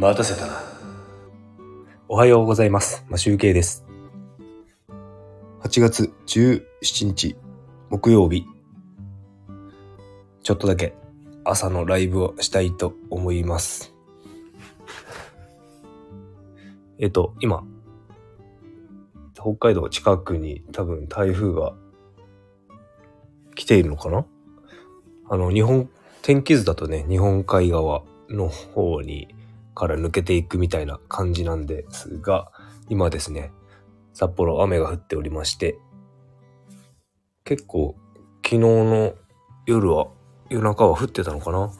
待たせたな。おはようございます。マシュウケイです。8月17日木曜日。ちょっとだけ朝のライブをしたいと思います。えっと、今、北海道近くに多分台風が来ているのかな？あの、日本、天気図だとね、日本海側の方にから抜けていくみたいな感じなんですが、今ですね、札幌雨が降っておりまして、結構昨日の夜は、夜中は降ってたのかな？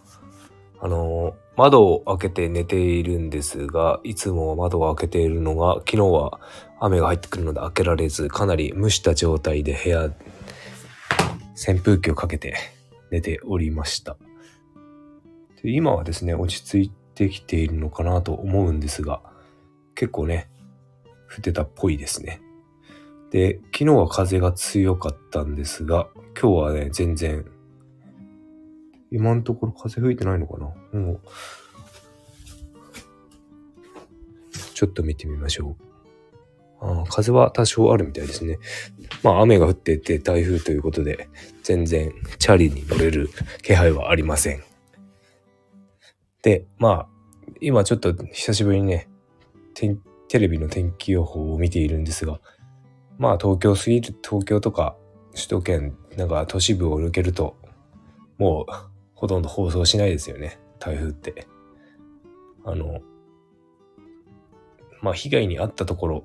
あの、窓を開けて寝ているんですが、いつも窓を開けているのが、昨日は雨が入ってくるので開けられず、かなり蒸した状態で部屋、扇風機をかけて寝ておりました。で今はですね、落ち着いてきているのかなと思うんですが、結構ね、降ってたっぽいですね。で、昨日は風が強かったんですが、今日はね、全然、今のところ風吹いてないのかな？もう、ちょっと見てみましょう。あ風は多少あるみたいですね。まあ雨が降ってて台風ということで、全然チャリに乗れる気配はありません。で、まあ、今ちょっと久しぶりにね、テレビの天気予報を見ているんですが、まあ東京過ぎる、東京とか首都圏、なんか都市部を抜けると、もうほとんど放送しないですよね、台風って。あの、まあ被害に遭ったところ、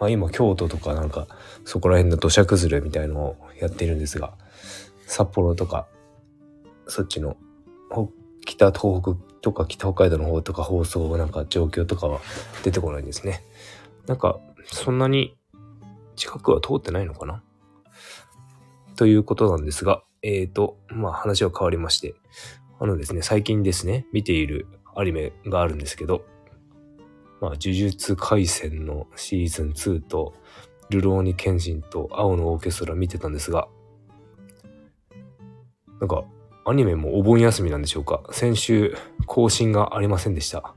まあ今京都とかなんかそこら辺の土砂崩れみたいのをやってるんですが、札幌とか、そっちの北東北とか北北海道の方とか放送なんか状況とかは出てこないんですね。なんかそんなに近くは通ってないのかな？ということなんですが、えーと、まあ話は変わりまして、あのですね、最近ですね、見ているアニメがあるんですけど、まあ呪術廻戦のシーズン2と、ルローニケンシンと青のオーケストラ見てたんですが、なんかアニメもお盆休みなんでしょうか先週更新がありませんでした。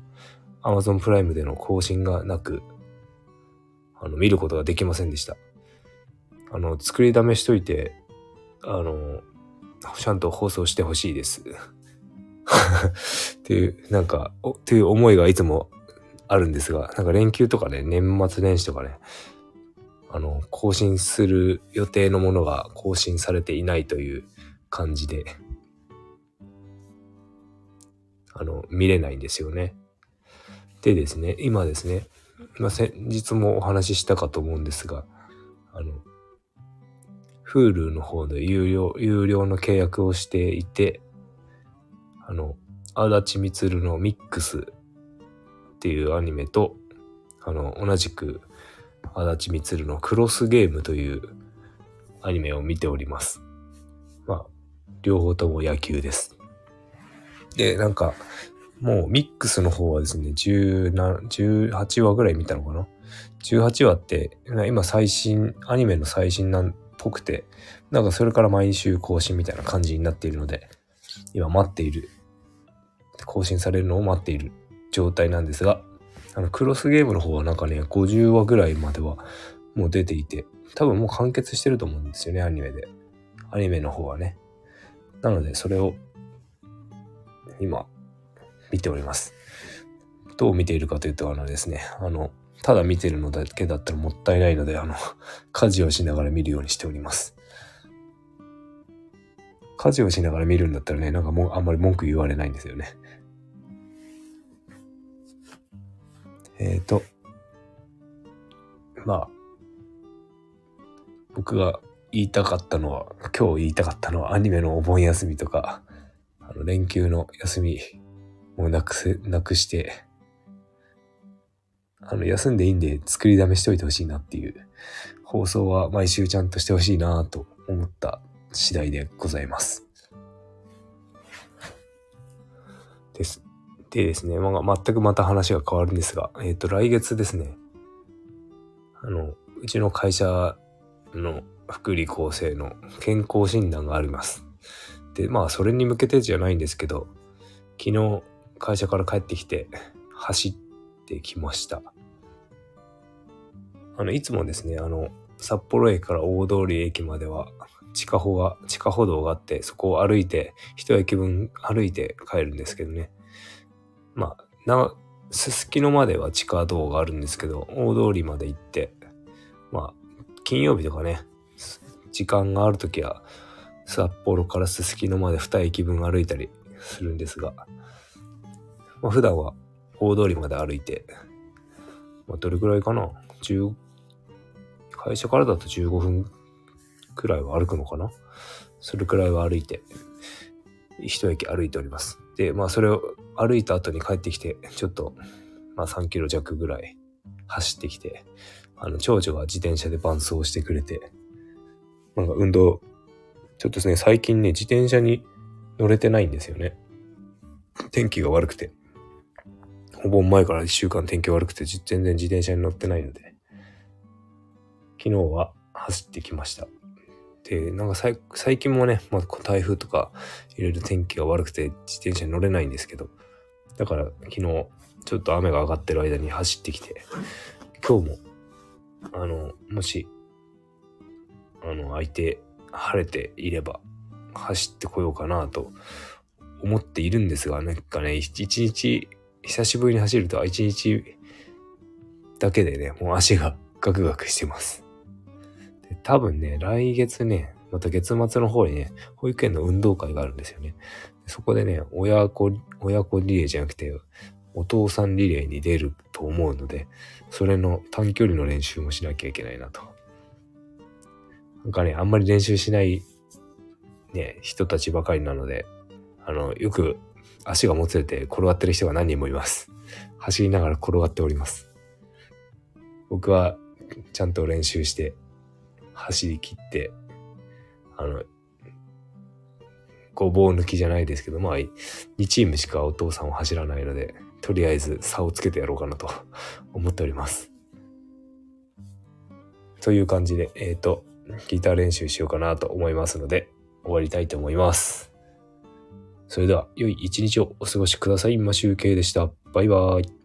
Amazon プライムでの更新がなく、あの、見ることができませんでした。あの、作りだめしといて、あの、ちゃんと放送してほしいです。っていう、なんか、おっていう思いがいつもあるんですが、なんか連休とかね、年末年始とかね、あの、更新する予定のものが更新されていないという感じで、あの、見れないんですよね。でですね、今ですね、まあ、先日もお話ししたかと思うんですが、あの、Hulu の方で有料、有料の契約をしていて、あの、足立みつるのミックスっていうアニメと、あの、同じく足立みつるのクロスゲームというアニメを見ております。まあ、両方とも野球です。で、なんか、もうミックスの方はですね、10な18話ぐらい見たのかな ?18 話って、今最新、アニメの最新なんっぽくて、なんかそれから毎週更新みたいな感じになっているので、今待っている、更新されるのを待っている状態なんですが、あの、クロスゲームの方はなんかね、50話ぐらいまではもう出ていて、多分もう完結してると思うんですよね、アニメで。アニメの方はね。なので、それを今、見ております。どう見ているかというと、あのですね、あの、ただ見てるのだけだったらもったいないので、あの、家事をしながら見るようにしております。家事をしながら見るんだったらね、なんかもうあんまり文句言われないんですよね。えっ、と、まあ、僕が言いたかったのは、今日言いたかったのはアニメのお盆休みとか、連休の休みもなくせ、なくして、あの、休んでいいんで作りだめしといてほしいなっていう、放送は毎週ちゃんとしてほしいなと思った次第でございます。です。でですね、まあ、全くまた話が変わるんですが、えっ、と、来月ですね、あの、うちの会社の福利厚生の健康診断があります。で、まあ、それに向けてじゃないんですけど、昨日会社から帰ってきて、走ってきました。あの、いつもですね、あの、札幌駅から大通駅までは地下歩が、地下歩道があって、そこを歩いて、一駅分歩いて帰るんですけどね。まあ、な、すすきのまでは地下道があるんですけど、大通りまで行って、まあ、金曜日とかね、時間があるときは、札幌からすすきのまで2駅分歩いたりするんですが、まあ、普段は大通りまで歩いて、まあ、どれくらいかな ?10、会社からだと15分くらいは歩くのかな？それくらいは歩いて、一駅歩いております。で、まあそれを歩いた後に帰ってきて、ちょっと、まあ3キロ弱ぐらい走ってきて、あの、長女が自転車で伴走してくれて、なんか運動、ちょっとですね、最近ね、自転車に乗れてないんですよね。天気が悪くて。お盆前から一週間天気悪くて、全然自転車に乗ってないので、昨日は走ってきました。で、なんか最近もね、まあ、台風とかいろいろ天気が悪くて自転車に乗れないんですけど、だから昨日ちょっと雨が上がってる間に走ってきて、今日も、あの、もし、あの、相手晴れていれば走ってこようかなと思っているんですが、なんかね、一日、久しぶりに走ると一日だけでね、もう足がガクガクしてます。で多分ね、来月ね、また月末の方にね、保育園の運動会があるんですよね。そこでね、親子、親子リレーじゃなくて、お父さんリレーに出ると思うので、それの短距離の練習もしなきゃいけないなと。なんかね、あんまり練習しないね、人たちばかりなので、あの、よく足がもつれて転がってる人が何人もいます。走りながら転がっております。僕はちゃんと練習して走り切って、あの、ごぼう抜きじゃないですけど、まあ、2チームしかお父さんを走らないので、とりあえず差をつけてやろうかなと思っております。という感じで、えっ、ー、と、ギター練習しようかなと思いますので、終わりたいと思います。それでは、良い一日をお過ごしください。マシュウケイでした。バイバーイ。